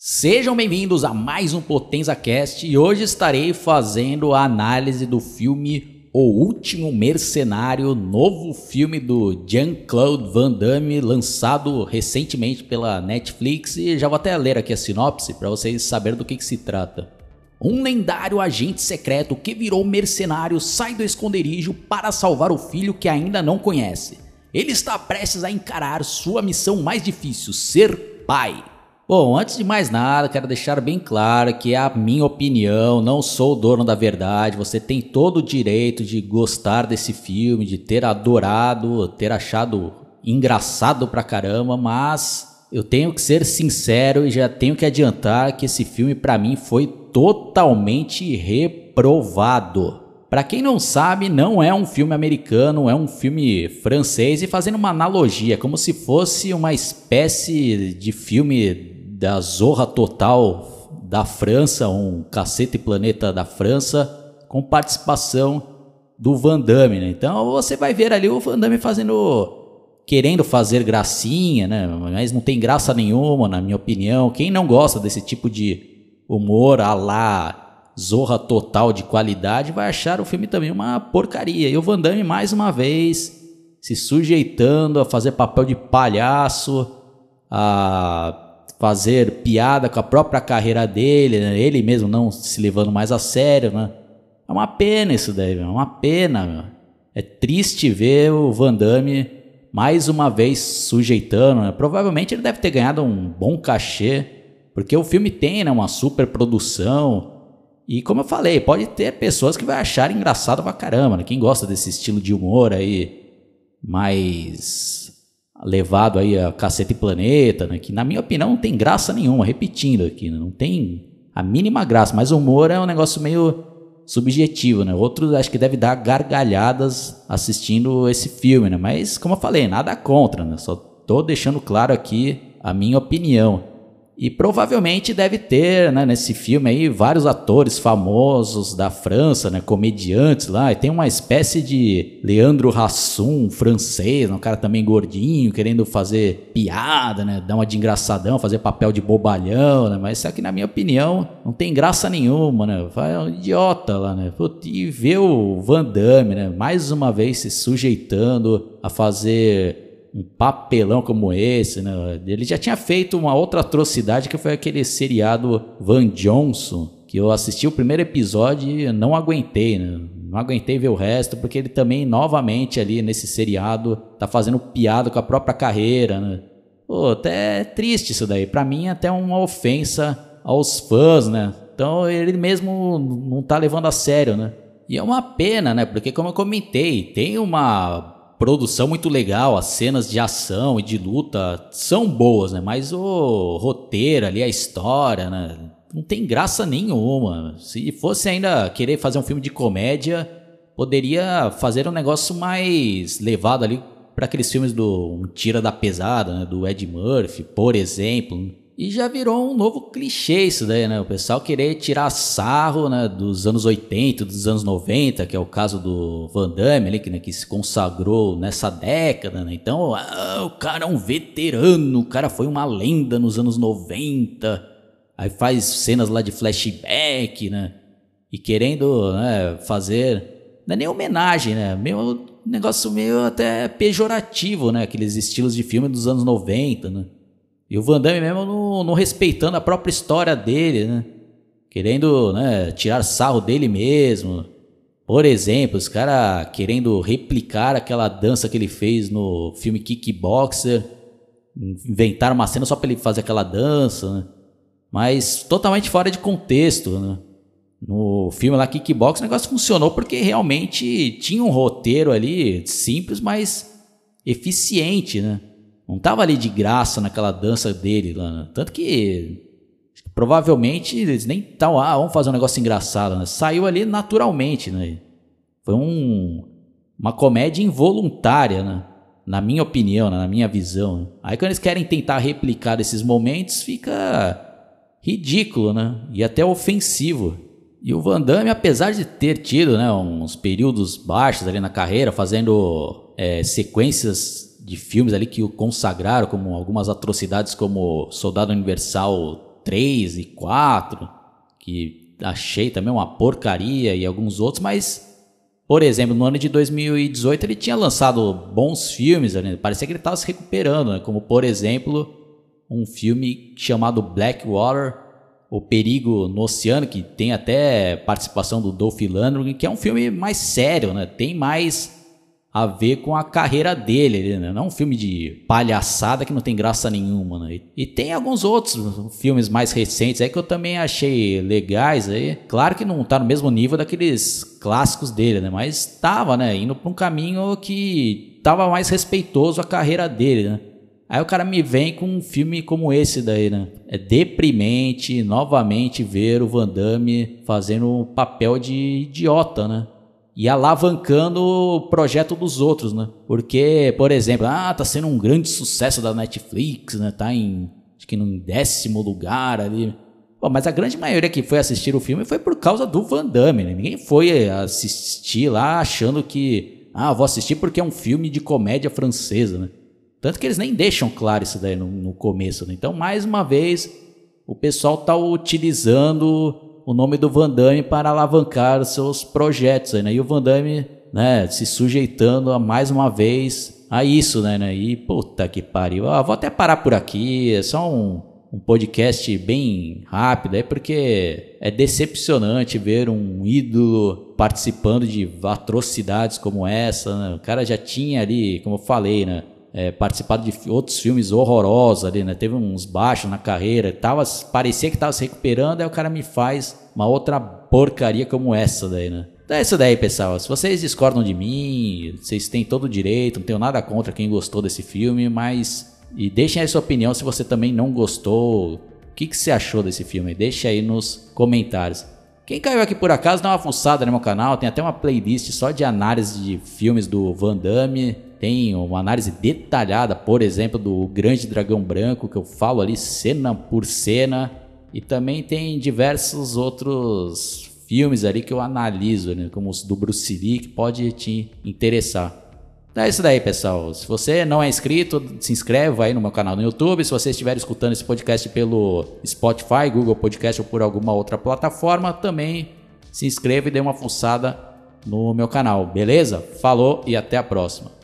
Sejam bem-vindos a mais um Potenza Cast e hoje estarei fazendo a análise do filme O Último Mercenário, novo filme do Jean-Claude Van Damme, lançado recentemente pela Netflix e já vou até ler aqui a sinopse para vocês saberem do que, que se trata. Um lendário agente secreto que virou mercenário sai do esconderijo para salvar o filho que ainda não conhece. Ele está prestes a encarar sua missão mais difícil, ser pai. Bom, antes de mais nada, quero deixar bem claro que é a minha opinião, não sou o dono da verdade. Você tem todo o direito de gostar desse filme, de ter adorado, ter achado engraçado pra caramba, mas eu tenho que ser sincero e já tenho que adiantar que esse filme para mim foi totalmente reprovado. Para quem não sabe, não é um filme americano, é um filme francês e fazendo uma analogia, como se fosse uma espécie de filme da Zorra Total da França, um Cacete Planeta da França, com participação do Van Damme, né? Então você vai ver ali o Van Damme fazendo querendo fazer gracinha, né? Mas não tem graça nenhuma, na minha opinião. Quem não gosta desse tipo de humor a lá Zorra Total de qualidade vai achar o filme também uma porcaria. E o Van Damme mais uma vez se sujeitando a fazer papel de palhaço, a fazer piada com a própria carreira dele, né? ele mesmo não se levando mais a sério, né? É uma pena isso daí, é uma pena, meu. É triste ver o Van Damme mais uma vez sujeitando, né? Provavelmente ele deve ter ganhado um bom cachê, porque o filme tem, né, uma super produção. E como eu falei, pode ter pessoas que vai achar engraçado pra caramba, né? Quem gosta desse estilo de humor aí mais levado aí a Cacete Planeta, né? que na minha opinião não tem graça nenhuma, repetindo aqui, né? não tem a mínima graça, mas o humor é um negócio meio subjetivo, né? Outros acho que deve dar gargalhadas assistindo esse filme, né? Mas como eu falei, nada contra, né? Só tô deixando claro aqui a minha opinião. E provavelmente deve ter, né, nesse filme aí, vários atores famosos da França, né, comediantes lá. E tem uma espécie de Leandro Hassum, francês, um cara também gordinho, querendo fazer piada, né, dar uma de engraçadão, fazer papel de bobalhão, né. Mas isso aqui, na minha opinião, não tem graça nenhuma, né. Vai um idiota lá, né. E ver o Van Damme, né, mais uma vez se sujeitando a fazer um papelão como esse, né? Ele já tinha feito uma outra atrocidade que foi aquele seriado Van Johnson, que eu assisti o primeiro episódio e não aguentei, né? Não aguentei ver o resto, porque ele também, novamente, ali nesse seriado, tá fazendo piada com a própria carreira, né? Pô, até é triste isso daí. Pra mim, até uma ofensa aos fãs, né? Então ele mesmo não tá levando a sério, né? E é uma pena, né? Porque, como eu comentei, tem uma produção muito legal, as cenas de ação e de luta são boas, né? Mas o roteiro ali, a história, né? Não tem graça nenhuma. Se fosse ainda querer fazer um filme de comédia, poderia fazer um negócio mais levado ali para aqueles filmes do um Tira da Pesada, né? Do Ed Murphy, por exemplo. E já virou um novo clichê isso daí, né? O pessoal querer tirar sarro né, dos anos 80, dos anos 90, que é o caso do Van Damme, ali, que, né, que se consagrou nessa década, né? Então, ah, o cara é um veterano, o cara foi uma lenda nos anos 90. Aí faz cenas lá de flashback, né? E querendo né, fazer. Não é nem homenagem, né? Meio negócio meio até pejorativo, né? Aqueles estilos de filme dos anos 90, né? E o Van Damme mesmo não, não respeitando a própria história dele, né? Querendo né, tirar sarro dele mesmo. Por exemplo, os caras querendo replicar aquela dança que ele fez no filme Kickboxer. Inventaram uma cena só para ele fazer aquela dança, né? Mas totalmente fora de contexto, né? No filme lá Kickboxer o negócio funcionou porque realmente tinha um roteiro ali simples, mas eficiente, né? Não tava ali de graça naquela dança dele lá. Né? Tanto que provavelmente eles nem estavam, ah, vamos fazer um negócio engraçado, né? Saiu ali naturalmente, né? Foi um, uma comédia involuntária, né? Na minha opinião, né? na minha visão. Né? Aí quando eles querem tentar replicar esses momentos, fica ridículo, né? E até ofensivo. E o Van Damme, apesar de ter tido né, uns períodos baixos ali na carreira, fazendo é, sequências de filmes ali que o consagraram, como algumas atrocidades como Soldado Universal 3 e 4, que achei também uma porcaria e alguns outros, mas por exemplo, no ano de 2018 ele tinha lançado bons filmes, né? parecia que ele estava se recuperando, né? como por exemplo um filme chamado Blackwater, O Perigo no Oceano, que tem até participação do Dolph Lundgren, que é um filme mais sério, né? tem mais a ver com a carreira dele, né? não é um filme de palhaçada que não tem graça nenhuma. Né? E, tem alguns outros filmes mais recentes aí que eu também achei legais aí. Claro que não tá no mesmo nível daqueles clássicos dele, né? Mas tava, né, indo para um caminho que tava mais respeitoso à carreira dele, né? Aí o cara me vem com um filme como esse daí, né? É deprimente novamente ver o Van Damme fazendo um papel de idiota, né? E alavancando o projeto dos outros, né? Porque, por exemplo, ah, tá sendo um grande sucesso da Netflix, né? Tá em acho que no décimo lugar ali. Mas a grande maioria que foi assistir o filme foi por causa do Van Damme, né? Ninguém foi assistir lá achando que ah, vou assistir porque é um filme de comédia francesa, né? Tanto que eles nem deixam claro isso daí no, no começo, né? Então, mais uma vez, o pessoal tá utilizando o nome do Van Damme para alavancar seus projetos. Né? E o Van Damme né, se sujeitando a mais uma vez a isso, né? né? E puta que pariu. Ah, vou até parar por aqui, é só um, um podcast bem rápido, é porque é decepcionante ver um ídolo participando de atrocidades como essa. Né? O cara já tinha ali, como eu falei, né? É, participado de outros filmes horrorosos ali, né? Teve uns baixos na carreira, tava, parecia que estava se recuperando, aí o cara me faz uma outra porcaria como essa daí, né? Então é isso daí, pessoal. Se vocês discordam de mim, vocês têm todo o direito, não tenho nada contra quem gostou desse filme, mas. E deixem aí sua opinião se você também não gostou. O que, que você achou desse filme? Deixe aí nos comentários. Quem caiu aqui por acaso, dá uma fuçada no meu canal, tem até uma playlist só de análise de filmes do Van Damme. Tem uma análise detalhada, por exemplo, do Grande Dragão Branco, que eu falo ali cena por cena. E também tem diversos outros filmes ali que eu analiso, né, como os do Bruce Lee, que pode te interessar. Então é isso daí, pessoal. Se você não é inscrito, se inscreve aí no meu canal no YouTube. Se você estiver escutando esse podcast pelo Spotify, Google Podcast ou por alguma outra plataforma, também se inscreva e dê uma fuçada no meu canal, beleza? Falou e até a próxima.